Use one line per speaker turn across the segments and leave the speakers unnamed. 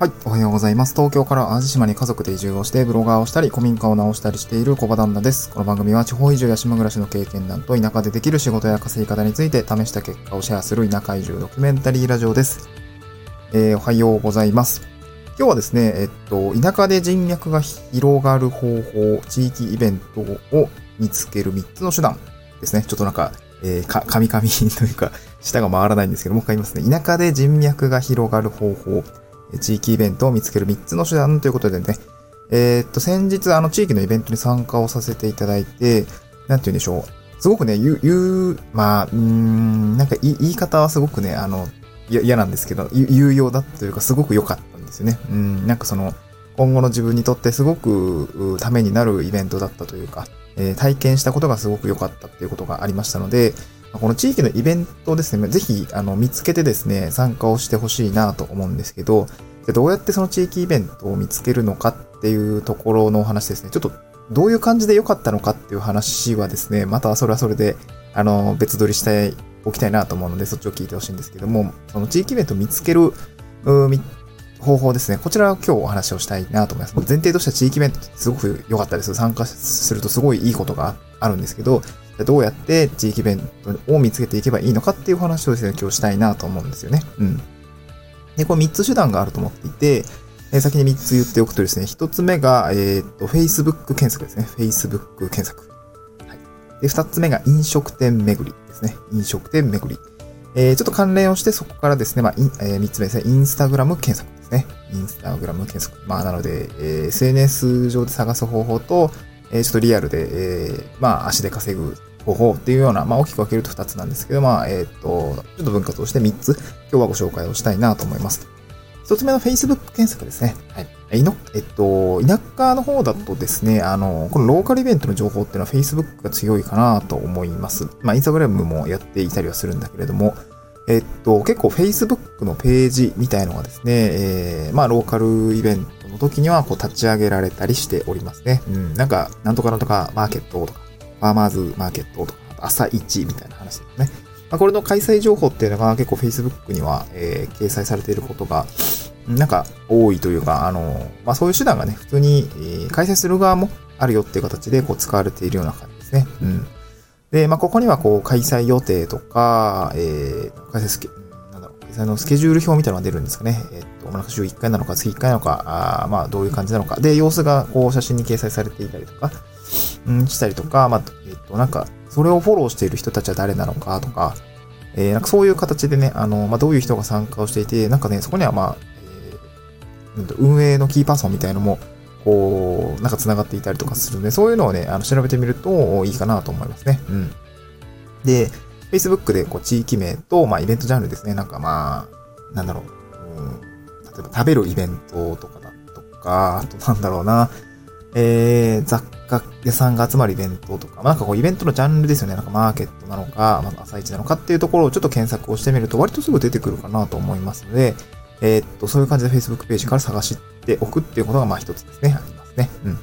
はい、おはようございます。東京から淡路島に家族で移住をして、ブロガーをしたり、古民家を直したりしている小場旦那です。この番組は地方移住や島暮らしの経験談と田舎でできる仕事や稼ぎ方について試した結果をシェアする田舎移住ドキュメンタリーラジオです。えー、おはようございます。今日はですね、えっと、田舎で人脈が広がる方法、地域イベントを見つける3つの手段ですね。ちょっとなんか、えー、か、カミカミというか、舌が回らないんですけども、う一回言いますね。田舎で人脈が広がる方法、地域イベントを見つける3つの手段ということでね、えー、っと、先日、あの、地域のイベントに参加をさせていただいて、なんて言うんでしょう。すごくね、言う、言う、まあ、うーん、なんか言い方はすごくね、あの、嫌なんですけど、有用だというか、すごく良かったんですよね。うん、なんかその、今後の自分にとってすごくためになるイベントだったというか、えー体験したことがすごく良かったっていうことがありましたので、この地域のイベントですね、ぜひ、あの、見つけてですね、参加をしてほしいなと思うんですけど、でどうやってその地域イベントを見つけるのかっていうところのお話ですね。ちょっと、どういう感じで良かったのかっていう話はですね、またそれはそれで、あの、別撮りしておきたいなと思うので、そっちを聞いてほしいんですけども、その地域イベントを見つける、う方法ですね。こちらを今日お話をしたいなと思います。前提としては地域イベントってすごく良かったです。参加するとすごいいいことがああるんですけど、どうやって地域イベントを見つけていけばいいのかっていう話をですね、今日したいなと思うんですよね。うん。で、これ3つ手段があると思っていて、先に3つ言っておくとですね、1つ目が、えーっと、Facebook 検索ですね。Facebook 検索。はい。で、2つ目が飲食店巡りですね。飲食店巡り。えーちょっと関連をして、そこからですね、まあ、インえー3つ目ですね、インスタグラム検索ですね。インスタグラム検索。まあ、なので、えー SNS 上で探す方法と、えーちょっとリアルで、えーまあ、足で稼ぐ方法っていうような、まあ、大きく分けると2つなんですけど、まあ、えーっと、ちょっと分割をして3つ、今日はご紹介をしたいなと思います。一つ目の Facebook 検索ですね。はい。いの、えっと、田舎の方だとですね、あの、このローカルイベントの情報っていうのは Facebook が強いかなと思います。まあ、Instagram もやっていたりはするんだけれども、えっと、結構 Facebook のページみたいのがですね、えー、まあ、ローカルイベントの時にはこう立ち上げられたりしておりますね。うん、なんか、なんとかなんとかマーケットとか、ファーマーズマーケットとか、朝一みたいな話ですね。まあ、これの開催情報っていうのが結構 Facebook には、えー掲載されていることが、なんか多いというか、あの、まあ、そういう手段がね、普通に、えー開催する側もあるよっていう形でこう使われているような感じですね。うん。で、まあ、ここにはこう開催予定とか、えー、開催スケ、なんだろう、開催のスケジュール表みたいなのが出るんですかね。えっと、まあ週1回なのか月1回なのか、あまあ、どういう感じなのか。で、様子がこう写真に掲載されていたりとか、うん、したりとか、まあ、えっと、なんか、それをフォローしている人たちは誰なのかとか、えー、なんかそういう形でね、あの、まあ、どういう人が参加をしていて、なんかね、そこにはまあ、えー運営のキーパーソンみたいのも、こう、なんか繋がっていたりとかするので、そういうのをね、あの調べてみるといいかなと思いますね。うん。で、Facebook でこう地域名と、まあ、イベントジャンルですね。なんかまあ、なんだろう。うん、例えば食べるイベントとかだとか、あとなんだろうな。えー、雑貨屋さんが集まるイベントとか、まあ、なんかこうイベントのジャンルですよね。なんかマーケットなのか、まあ、朝市なのかっていうところをちょっと検索をしてみると割とすぐ出てくるかなと思いますので、えーっと、そういう感じで Facebook ページから探しておくっていうことがまあ一つですね。ありますね。うん。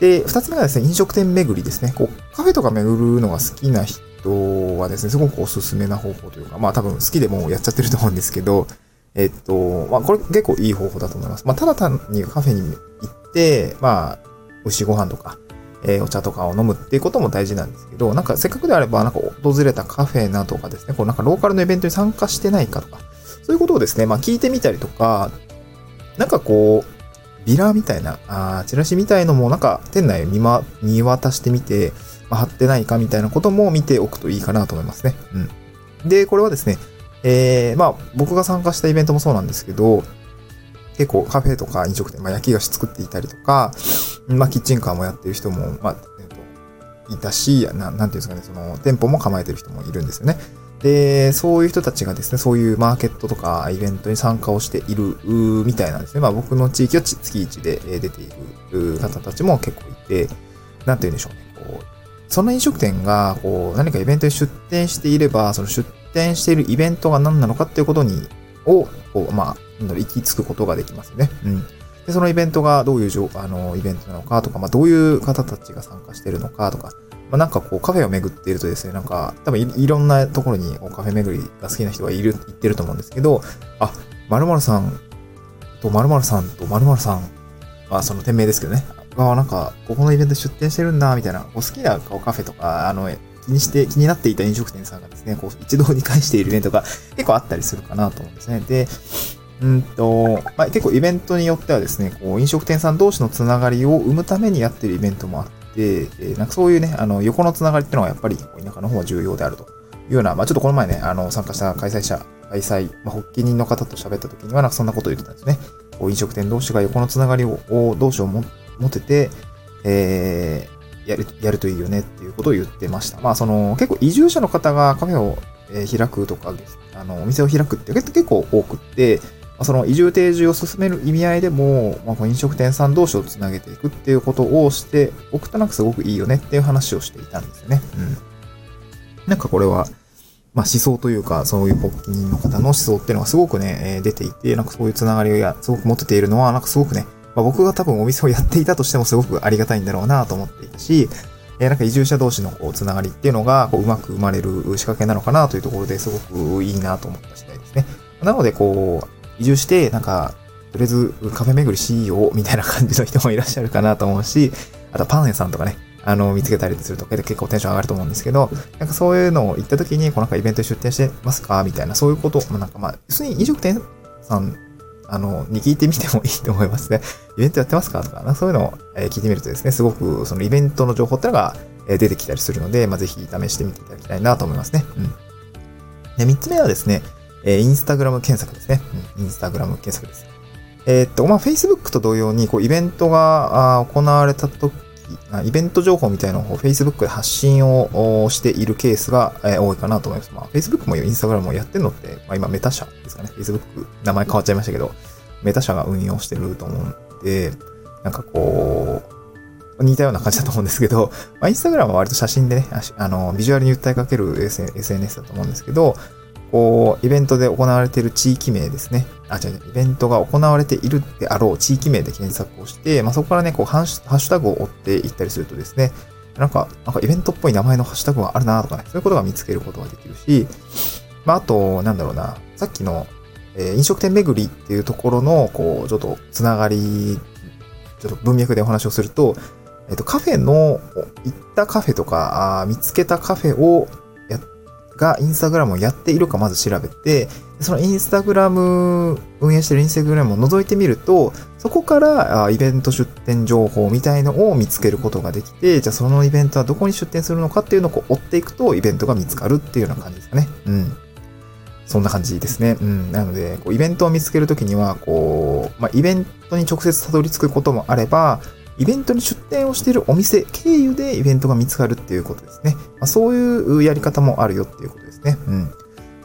で、二つ目がですね、飲食店巡りですね。こう、カフェとか巡るのが好きな人はですね、すごくおすすめな方法というか、まあ多分好きでもうやっちゃってると思うんですけど、えっと、まあこれ結構いい方法だと思います。まあただ単にカフェに行って、まあ、美味しいご飯とか、えお茶とかを飲むっていうことも大事なんですけど、なんかせっかくであれば、なんか訪れたカフェなどかですね、こうなんかローカルのイベントに参加してないかとか、そういうことをですね、まあ聞いてみたりとか、なんかこう、ビラみたいな、あーチラシみたいのもなんか店内を見,、ま、見渡してみて、貼ってないかみたいなことも見ておくといいかなと思いますね。うん。で、これはですね、えー、まあ僕が参加したイベントもそうなんですけど、結構カフェとか飲食店、まあ、焼き菓子作っていたりとか、まあキッチンカーもやってる人も、まあ、えっと、いたし、ななんていうんですかね、その店舗も構えてる人もいるんですよね。で、そういう人たちがですね、そういうマーケットとかイベントに参加をしているみたいなんですね。まあ僕の地域は月1で出ている方たちも結構いて、なんて言うんでしょうね。こう、その飲食店が、こう、何かイベントに出店していれば、その出店しているイベントが何なのかっていうことに、を、こう、まあ、なんだろう、行き着くことができますよね。うん。で、そのイベントがどういうあの、イベントなのかとか、まあ、どういう方たちが参加しているのかとか、まあ、なんかこうカフェを巡っているとですね、なんか多分いろんなところにこうカフェ巡りが好きな人がいる、行ってると思うんですけど、あ、〇〇さんと、〇〇さんと〇〇さんは、その店名ですけどね。あなんか、ここのイベント出店してるんだ、みたいな、こう好きなこうカフェとか、あの、気にして、気になっていた飲食店さんがですね、こう、一堂に会しているイベントが結構あったりするかなと思うんですね。で、うんと、まあ、結構イベントによってはですね、こう、飲食店さん同士のつながりを生むためにやってるイベントもあって、え、なんかそういうね、あの、横のつながりっていうのはやっぱり田舎の方は重要であるというような、まあ、ちょっとこの前ね、あの、参加した開催者、開催、まあ、発起人の方と喋った時には、なんかそんなことを言ってたんですね。こう、飲食店同士が横のつながりを、同士を持って持てて、えー、やる、やるといいよねっていうことを言ってました。まあ、その、結構移住者の方がカフェを、え開くとか、あの、お店を開くって結構多くって、その移住定住を進める意味合いでも、まあ、飲食店さん同士をつなげていくっていうことをしておくとなんかすごくいいよねっていう話をしていたんですよね。うん。なんかこれは、まあ、思想というか、そういう発起人の方の思想っていうのがすごくね、え、出ていて、なんかそういうつながりがすごく持てているのは、なんかすごくね、まあ、僕が多分お店をやっていたとしてもすごくありがたいんだろうなと思っていたし、えー、なんか移住者同士のこうつながりっていうのがこううまく生まれる仕掛けなのかなというところですごくいいなと思った次第ですね。なので、こう、移住して、なんか、とりあえずカフェ巡りしようみたいな感じの人もいらっしゃるかなと思うし、あとパン屋さんとかね、あの、見つけたりすると結構テンション上がると思うんですけど、なんかそういうのを行った時に、こうなんかイベントに出店してますか？みたいな、そういうこと、まあ、なんかまあ、要するに飲食店さん、あの、に聞いてみてもいいと思いますね。イベントやってますかとか、そういうのを聞いてみるとですね、すごくそのイベントの情報ってのが出てきたりするので、まあ、ぜひ試してみていただきたいなと思いますね。うん。で、3つ目はですね、えー、インスタグラム検索ですね。うん、インスタグラム検索です。えー、っと、まあ、Facebook と同様に、こう、イベントが行われたとき、イベント情報みたいなのを Facebook で発信をしているケースが、多いかなと思います。まあ、Facebook も Instagram もやってるのって、まあ、今メタ社ですかね。Facebook 名前変わっちゃいましたけど、メタ社が運用してると思うんで、なんかこう、似たような感じだと思うんですけど、まあ、Instagram は割と写真でね、あの、ビジュアルに訴えかける SNS だと思うんですけど、こう、イベントで行われている地域名ですね。あ、違う違う、イベントが行われているであろう地域名で検索をして、まあ、そこからね、こうハッシュタグを追っていったりするとですね、なんか、なんかイベントっぽい名前のハッシュタグがあるなとかね、そういうことが見つけることができるし、まあ、あと、なんだろうな、さっきの、えー、飲食店巡りっていうところの、こう、ちょっとつながり、ちょっと文脈でお話をすると、えっ、と、カフェの、行ったカフェとか、あ見つけたカフェをがインスタグラムをやっているかまず調べて、そのインスタグラム、運営してるインスタグラムを覗いてみると、そこからイベント出店情報みたいのを見つけることができて、じゃあそのイベントはどこに出店するのかっていうのをこう追っていくとイベントが見つかるっていうような感じですかね。うん。そんな感じですね。うん。なので、こうイベントを見つけるときには、こう、まあ、イベントに直接たどり着くこともあれば、イベントに出店をしているお店経由でイベントが見つかるっていうことですね。まあ、そういうやり方もあるよっていうことですね。うん。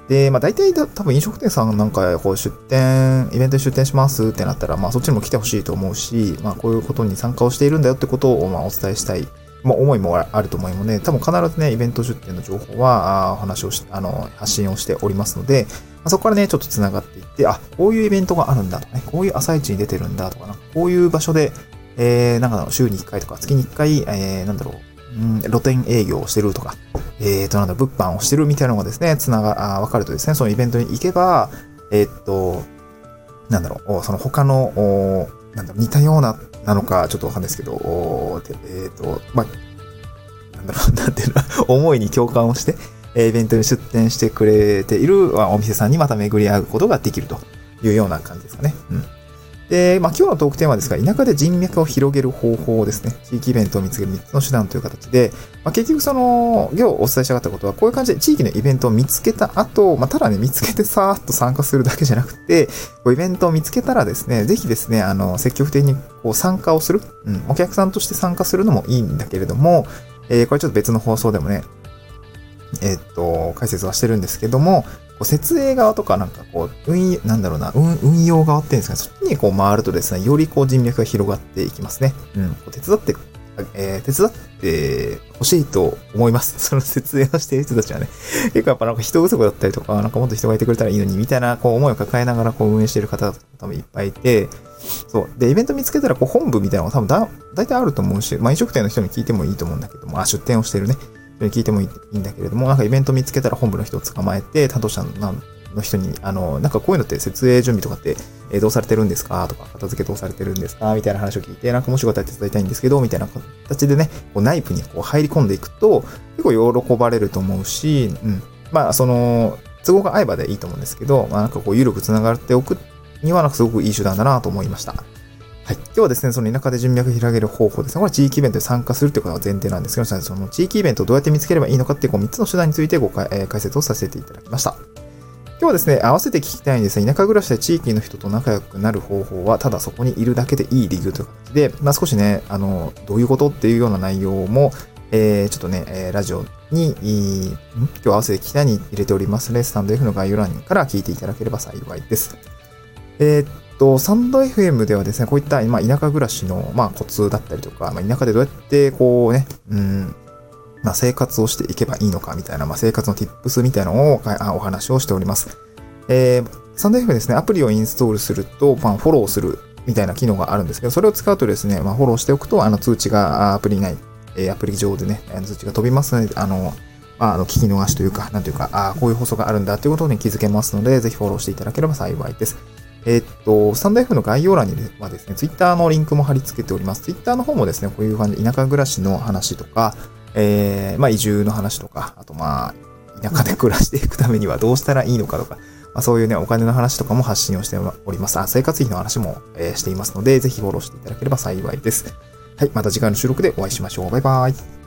で、まあ大体多分飲食店さんなんかこう出店、イベントに出店しますってなったら、まあそっちにも来てほしいと思うし、まあこういうことに参加をしているんだよってことをまあお伝えしたい、まあ思いもあると思いますね。多分必ずね、イベント出店の情報は、あ話をし、あの、発信をしておりますので、まあ、そこからね、ちょっと繋がっていって、あ、こういうイベントがあるんだとかね、こういう朝市に出てるんだとかな、こういう場所で、えー、なんか週に1回とか月に1回、えー、なんだろう、うん、露店営業をしてるとか、えーと、なんだ、物販をしてるみたいなのがですね、つなが、あわかるとですね、そのイベントに行けば、えー、っと、なんだろう、その他の、なんだろう、似たような、なのか、ちょっとわかんないですけど、えー、っと、まあ、なんだろう、なんていうの、思いに共感をして、イベントに出店してくれているお店さんにまた巡り合うことができるというような感じですかね。うん。で、まあ、今日のトークテーマですが、田舎で人脈を広げる方法をですね。地域イベントを見つける3つの手段という形で、まあ、結局その、今日お伝えしたかったことは、こういう感じで地域のイベントを見つけた後、まあ、ただね、見つけてさーっと参加するだけじゃなくて、こうイベントを見つけたらですね、ぜひですね、あの、積極的にこう参加をする、うん、お客さんとして参加するのもいいんだけれども、えー、これちょっと別の放送でもね、えー、っと、解説はしてるんですけども、設営側とかなんかこう、運、なんだろうな、運、運用側っていうんですか、そっちにこう回るとですね、よりこう人脈が広がっていきますね。うん。こう手伝って、えー、手伝って欲しいと思います。その設営をしている人たちはね。結構やっぱなんか人不足だったりとか、なんかもっと人がいてくれたらいいのに、みたいなこう思いを抱えながらこう運営している方多分いっぱいいて、そう。で、イベント見つけたらこう本部みたいなのが多分だ、大体あると思うし、まあ飲食店の人に聞いてもいいと思うんだけども、あ、出店をしてるね。聞いてもいいんだけれども、なんかイベント見つけたら本部の人を捕まえて、担当者の人に、あの、なんかこういうのって設営準備とかってえ、どうされてるんですか？とか、片付けどうされてるんですか？みたいな話を聞いて、なんかもしごた手伝いたいんですけど、みたいな形でね、こう内部にこう入り込んでいくと、結構喜ばれると思うし、うん。まあ、その、都合が合えばでいいと思うんですけど、まあ、なんかこう、緩く繋がっておくには、なんかすごくいい手段だなと思いました。はい。今日はですね、その田舎で人脈を広げる方法ですね。これ地域イベントに参加するということが前提なんですけど、その地域イベントをどうやって見つければいいのかっていうこう3つの手段についてご解,、え、解説をさせていただきました。今日はですね、合わせて聞きたいんですが、田舎暮らしで地域の人と仲良くなる方法は、ただそこにいるだけでいい理由という形で、まあ、少しね、あの、どういうことっていうような内容も、えー、ちょっとね、え、ラジオに、今日合わせて聞きたいに入れておりますので、スタンド F の概要欄から聞いていただければ幸いです。えー、と、サンド FM ではですね、こういった、まあ、田舎暮らしの、まあ、コツだったりとか、まあ、田舎でどうやって、こうね、うん、まあ、生活をしていけばいいのかみたいな、まあ、生活の tips みたいなのをお話をしております。えー、サンド FM ですね、アプリをインストールすると、まあ、フォローするみたいな機能があるんですけど、それを使うとですね、まあ、フォローしておくと、あの、通知がアプリ内、え、アプリ上でね、通知が飛びますので、あの、まあ、あの、聞き逃しというか、なんというか、ああこういう放送があるんだということに気づけますので、ぜひフォローしていただければ幸いです。えー、っと、スタンド F の概要欄にはですね、ツイッターのリンクも貼り付けております。ツイッターの方もですね、こういう感じで田舎暮らしの話とか、えー、まあ移住の話とか、あとまあ、田舎で暮らしていくためにはどうしたらいいのかとか、まあ、そういうね、お金の話とかも発信をしております。あ生活費の話も、えー、していますので、ぜひフォローしていただければ幸いです。はい、また次回の収録でお会いしましょう。バイバイ。